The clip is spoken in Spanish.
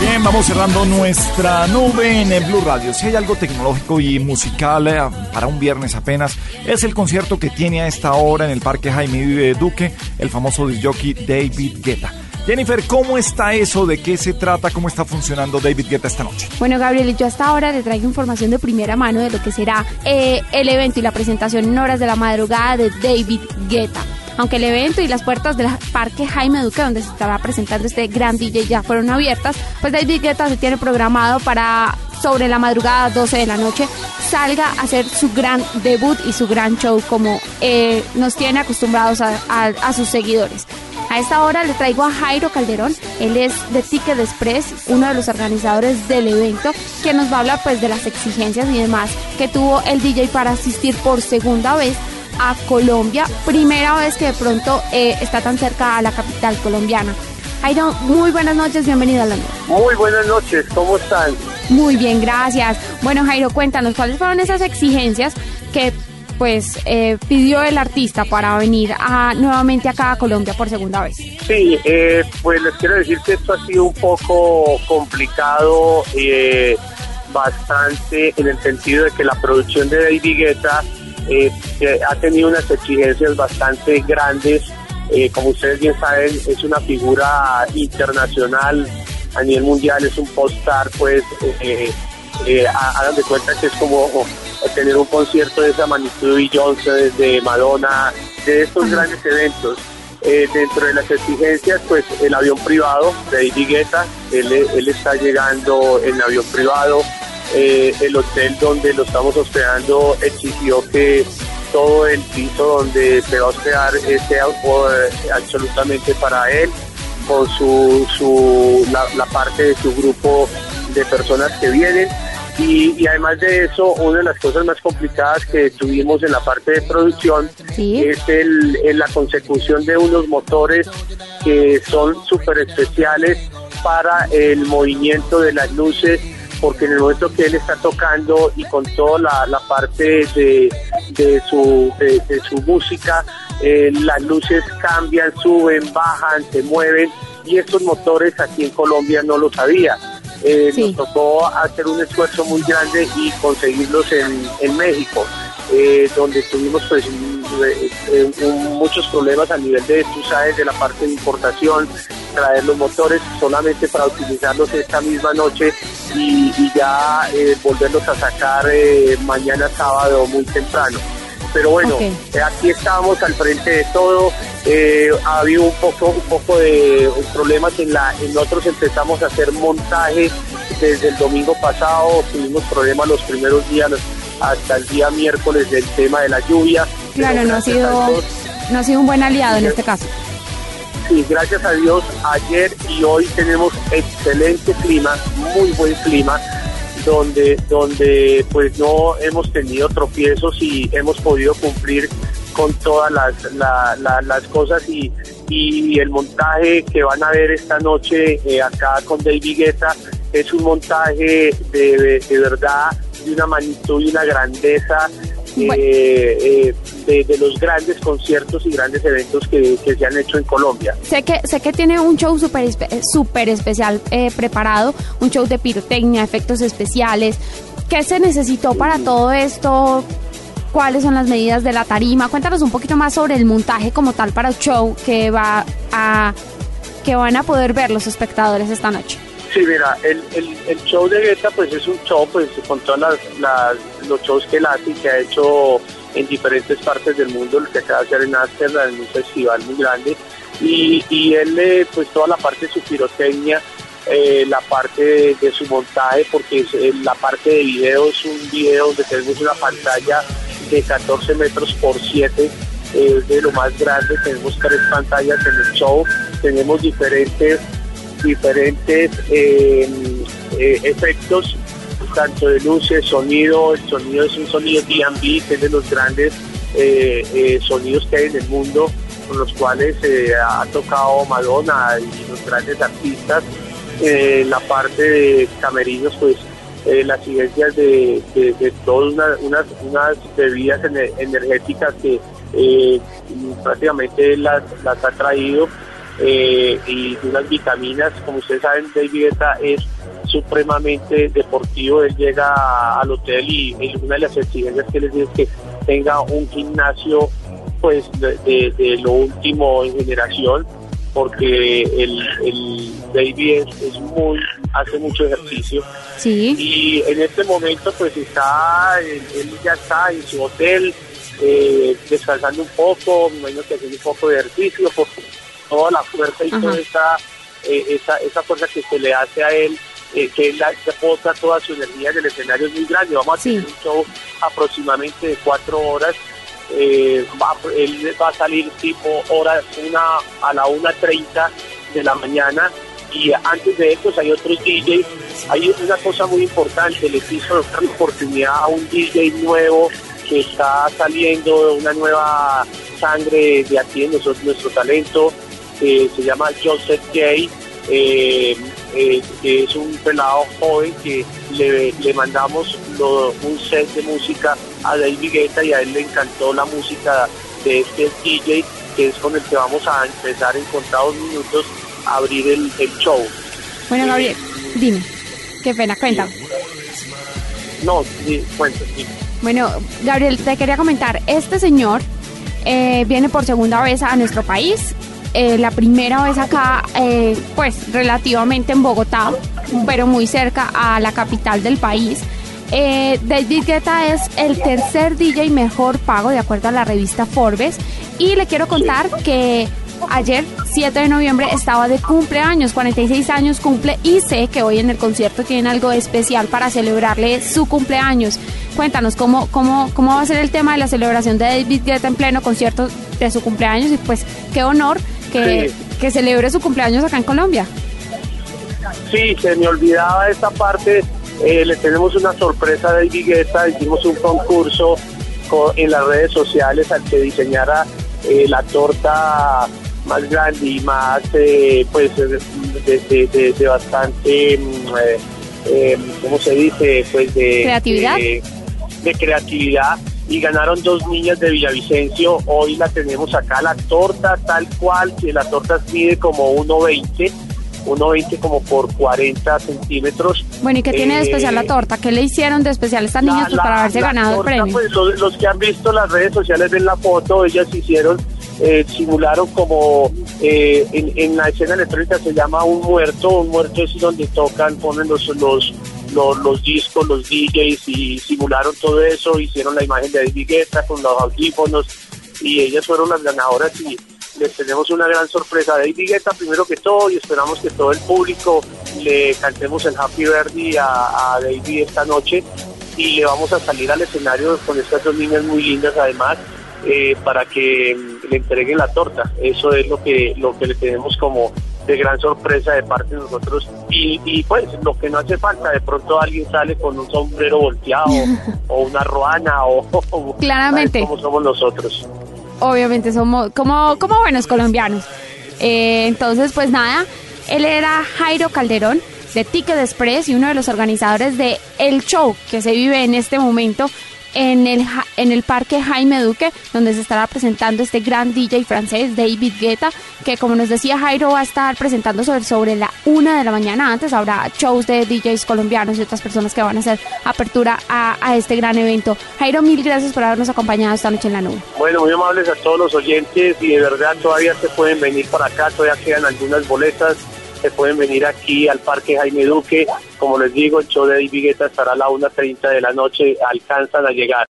Bien, vamos cerrando nuestra nube en el Blue Radio. Si hay algo tecnológico y musical eh, para un viernes apenas, es el concierto que tiene a esta hora en el Parque Jaime Duque el famoso disjockey David Guetta. Jennifer, ¿cómo está eso? ¿De qué se trata? ¿Cómo está funcionando David Guetta esta noche? Bueno, Gabriel, yo hasta ahora le traigo información de primera mano de lo que será eh, el evento y la presentación en horas de la madrugada de David Guetta. Aunque el evento y las puertas del Parque Jaime Duque, donde se estará presentando este gran DJ, ya fueron abiertas, pues David Guetta se tiene programado para sobre la madrugada 12 de la noche salga a hacer su gran debut y su gran show como eh, nos tiene acostumbrados a, sus seguidores. A esta hora le traigo a Jairo Calderón, él es de Ticket Express, uno de los organizadores del evento, que nos va a hablar pues de las exigencias y demás que tuvo el DJ para asistir por segunda vez a Colombia, primera vez que de pronto eh, está tan cerca a la capital colombiana. Jairo, muy buenas noches, bienvenido a la noche. Muy buenas noches, ¿cómo están? Muy bien, gracias. Bueno, Jairo, cuéntanos cuáles fueron esas exigencias que pues eh, pidió el artista para venir a, nuevamente acá a Colombia por segunda vez. Sí, eh, pues les quiero decir que esto ha sido un poco complicado, bastante en el sentido de que la producción de David Guetta eh, ha tenido unas exigencias bastante grandes. Eh, como ustedes bien saben, es una figura internacional a nivel mundial, es un postar, pues, eh, hagan de cuenta que es como tener un concierto de esa magnitud de Beyoncé, de Madonna, de estos grandes eventos. dentro de las exigencias, pues el avión privado de Guetta, él, él está llegando en avión privado, eh, el hotel donde lo estamos hospedando exigió que todo el piso donde se va a hospedar sea eh, absolutamente para él, con su, su la, parte de su grupo de personas que vienen. Y, además de eso, una de las cosas más complicadas que tuvimos en la parte de producción es el, la consecución de unos motores que son súper especiales para el movimiento de las luces porque en el momento que él está tocando y con toda la, parte de, su, de, su música, eh, las luces cambian, suben, bajan, se mueven y estos motores aquí en Colombia no lo sabía. Eh, Nos tocó hacer un esfuerzo muy grande y conseguirlos en, en México. Eh, donde tuvimos pues muchos problemas a nivel de, tú sabes, de la parte de importación, traer los motores solamente para utilizarlos esta misma noche y, ya eh, volverlos a sacar mañana sábado muy temprano. Pero bueno, aquí estamos al frente de todo. ha habido un poco, un poco de problemas en la, en nosotros empezamos a hacer montaje desde el domingo pasado, tuvimos problemas los primeros días, hasta el día miércoles del tema de la lluvia. Claro, no ha, sido, no ha sido un buen aliado en este caso. Sí, gracias a Dios, ayer y hoy tenemos excelente clima, muy buen clima, donde, donde pues no hemos tenido tropiezos y hemos podido cumplir con todas las, las cosas y, y, el montaje que van a ver esta noche eh, acá con David Guetta es un montaje de, de verdad de una magnitud y una grandeza eh, eh, de, los grandes conciertos y grandes eventos que, se han hecho en Colombia. Sé que, sé que tiene un show súper super especial eh, preparado, un show de pirotecnia, efectos especiales. ¿Qué se necesitó para todo esto? ¿Cuáles son las medidas de la tarima? Cuéntanos un poquito más sobre el montaje como tal para el show que va a que van a poder ver los espectadores esta noche. Sí, mira, el, el, show de Guetta pues es un show pues con todos los shows que él hace y que ha hecho en diferentes partes del mundo, el que acaba de hacer en Amsterdam, en un festival muy grande. Y, y él, eh, pues toda la parte de su pirotecnia, eh, la parte de, su montaje, porque eh, la parte de video es un video donde tenemos una pantalla de 14 metros por 7, es de lo más grande, tenemos tres pantallas en el show, tenemos diferentes diferentes eh, eh, efectos, tanto de luces, sonido, el sonido es un sonido D&B, que es de los grandes eh, sonidos que hay en el mundo, con los cuales ha tocado Madonna y los grandes artistas. la parte de camerinos, pues las iglesias de, de, todas unas, unas, bebidas energéticas que prácticamente las, las ha traído eh, y unas vitaminas. Como ustedes saben, David Guetta es supremamente deportivo. Él llega al hotel y, una de las exigencias que les dice es que tenga un gimnasio pues de, lo último en generación porque el, el David es, muy hace mucho ejercicio. Sí. Y en este momento pues está él, ya está en su hotel eh, descansando un poco me imagino que haciendo un poco de ejercicio por toda la fuerza y toda esa, eh, esa esa fuerza que se le hace a él eh, que él bota toda su energía en el escenario es muy grande. Vamos a tener un show aproximadamente de cuatro horas. Eh, va, él va a salir tipo hora una a la 1.30 de la mañana y antes de eso hay otros DJs. Hay una cosa muy importante, les hizo una oportunidad a un DJ nuevo que está saliendo, una nueva sangre de aquí en nuestro, nuestro talento, se llama Joseph J. Eh, eh, es un pelado joven que le, mandamos un set de música a David Guetta y a él le encantó la música de este DJ que es con el que vamos a empezar en contados minutos a abrir el, show. Bueno, Gabriel, dime, qué pena, cuéntame. No, sí, cuéntame. Bueno, Gabriel, te quería comentar, este señor eh, viene por segunda vez a nuestro país eh, la primera vez acá, eh, pues relativamente en Bogotá, pero muy cerca a la capital del país. Eh, David Guetta es el tercer DJ mejor pago de acuerdo a la revista Forbes y le quiero contar que ayer 7 de noviembre estaba de cumpleaños, 46 años cumple y sé que hoy en el concierto tienen algo especial para celebrarle su cumpleaños. Cuéntanos cómo, cómo, cómo va a ser el tema de la celebración de David Guetta en pleno concierto de su cumpleaños y pues qué honor que, celebre su cumpleaños acá en Colombia. Sí, se me olvidaba esta parte. Eh, le tenemos una sorpresa de Guetta. Hicimos un concurso en las redes sociales al que diseñara eh, la torta más grande y más, eh, pues, de, de, bastante, mm, ¿cómo se dice? Pues de creatividad. de creatividad y ganaron dos niñas de Villavicencio. Hoy la tenemos acá, la torta tal cual, que la torta mide como 1,20. 1,20 como por 40 centímetros. Bueno, ¿y qué tiene de especial la eh, torta? ¿Qué le hicieron de especial a estas niñas pues, para haberse ganado el premio? Pues, los, que han visto las redes sociales ven la foto, ellas hicieron, eh, simularon como eh, en, la escena electrónica se llama un muerto, un muerto es donde tocan, ponen los, los los, discos, los DJs y simularon todo eso, hicieron la imagen de David Guetta con los audífonos y ellas fueron las ganadoras y les tenemos una gran sorpresa de David Guetta primero que todo y esperamos que todo el público le cantemos el Happy a, a David esta noche y le vamos a salir al escenario con estas dos niñas muy lindas además eh, para que le entreguen la torta. Eso es lo que, lo que le tenemos como de gran sorpresa de parte de nosotros y, y pues lo que no hace falta, de pronto alguien sale con un sombrero volteado o una ruana o, claramente como somos nosotros. Obviamente somos como, como buenos colombianos. Eh, entonces pues nada, él era Jairo Calderón de Ticket Express y uno de los organizadores de El Show que se vive en este momento en el, en el Parque Jaime Duque, donde se estará presentando este gran DJ francés, David Guetta, que como nos decía Jairo, va a estar presentando sobre, sobre la una de la mañana. Antes habrá shows de DJs colombianos y otras personas que van a hacer apertura a, a este gran evento. Jairo, mil gracias por habernos acompañado esta noche en la nube. Bueno, muy amables a todos los oyentes y de verdad todavía se pueden venir para acá, todavía quedan algunas boletas se pueden venir aquí al Parque Jaime Duque. Como les digo, el show de David estará a la 1.30 de la noche, alcanzan a llegar.